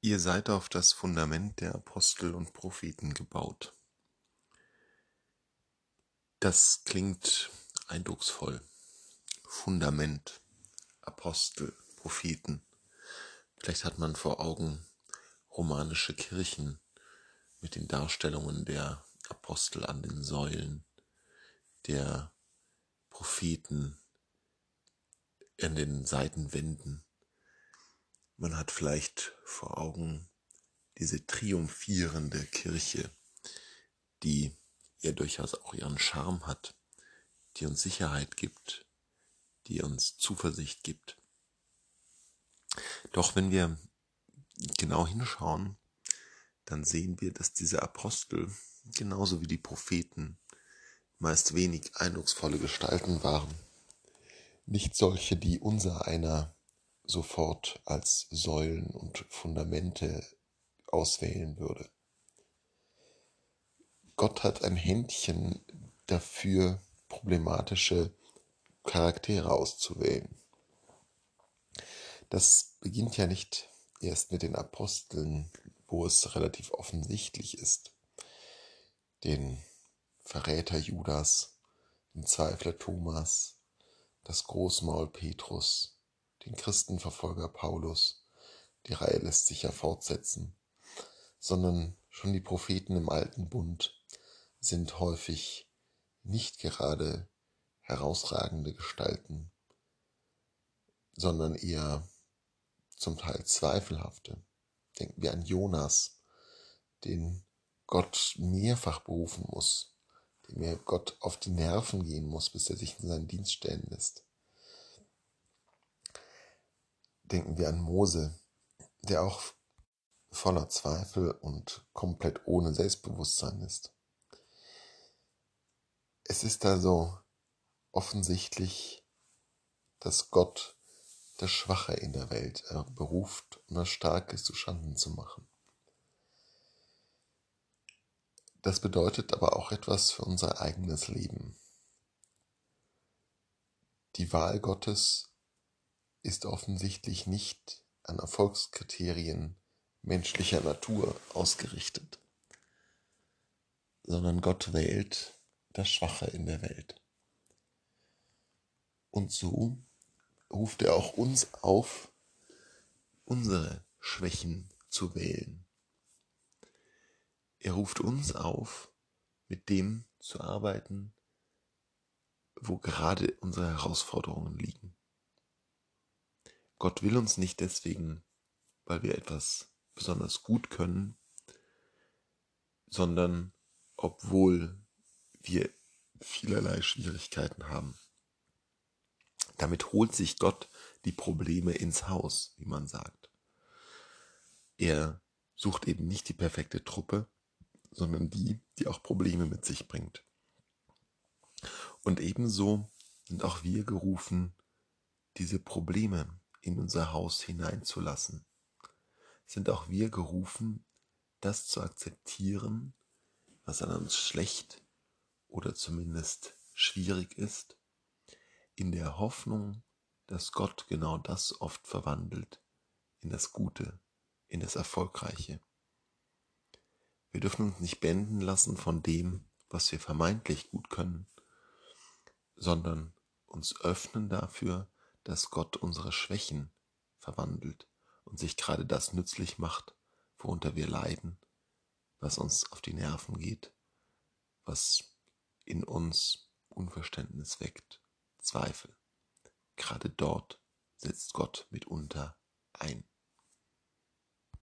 Ihr seid auf das Fundament der Apostel und Propheten gebaut. Das klingt eindrucksvoll. Fundament, Apostel, Propheten. Vielleicht hat man vor Augen romanische Kirchen mit den Darstellungen der Apostel an den Säulen, der Propheten an den Seitenwänden. Man hat vielleicht vor Augen diese triumphierende Kirche, die ja durchaus auch ihren Charme hat, die uns Sicherheit gibt, die uns Zuversicht gibt. Doch wenn wir genau hinschauen, dann sehen wir, dass diese Apostel, genauso wie die Propheten, meist wenig eindrucksvolle Gestalten waren. Nicht solche, die unser einer sofort als Säulen und Fundamente auswählen würde. Gott hat ein Händchen dafür, problematische Charaktere auszuwählen. Das beginnt ja nicht erst mit den Aposteln, wo es relativ offensichtlich ist. Den Verräter Judas, den Zweifler Thomas, das Großmaul Petrus, den Christenverfolger Paulus. Die Reihe lässt sich ja fortsetzen, sondern schon die Propheten im alten Bund sind häufig nicht gerade herausragende Gestalten, sondern eher zum Teil zweifelhafte. Denken wir an Jonas, den Gott mehrfach berufen muss, dem er Gott auf die Nerven gehen muss, bis er sich in seinen Dienst stellen lässt. Denken wir an Mose, der auch voller Zweifel und komplett ohne Selbstbewusstsein ist. Es ist also offensichtlich, dass Gott das Schwache in der Welt beruft, um das Starke zu Schanden zu machen. Das bedeutet aber auch etwas für unser eigenes Leben. Die Wahl Gottes ist offensichtlich nicht an Erfolgskriterien menschlicher Natur ausgerichtet, sondern Gott wählt das Schwache in der Welt. Und so ruft er auch uns auf, unsere Schwächen zu wählen. Er ruft uns auf, mit dem zu arbeiten, wo gerade unsere Herausforderungen liegen. Gott will uns nicht deswegen, weil wir etwas besonders gut können, sondern obwohl wir vielerlei Schwierigkeiten haben. Damit holt sich Gott die Probleme ins Haus, wie man sagt. Er sucht eben nicht die perfekte Truppe, sondern die, die auch Probleme mit sich bringt. Und ebenso sind auch wir gerufen, diese Probleme in unser Haus hineinzulassen, sind auch wir gerufen, das zu akzeptieren, was an uns schlecht oder zumindest schwierig ist, in der Hoffnung, dass Gott genau das oft verwandelt in das Gute, in das Erfolgreiche. Wir dürfen uns nicht benden lassen von dem, was wir vermeintlich gut können, sondern uns öffnen dafür, dass Gott unsere Schwächen verwandelt und sich gerade das nützlich macht, worunter wir leiden, was uns auf die Nerven geht, was in uns Unverständnis weckt, Zweifel. Gerade dort setzt Gtt mitunter ein.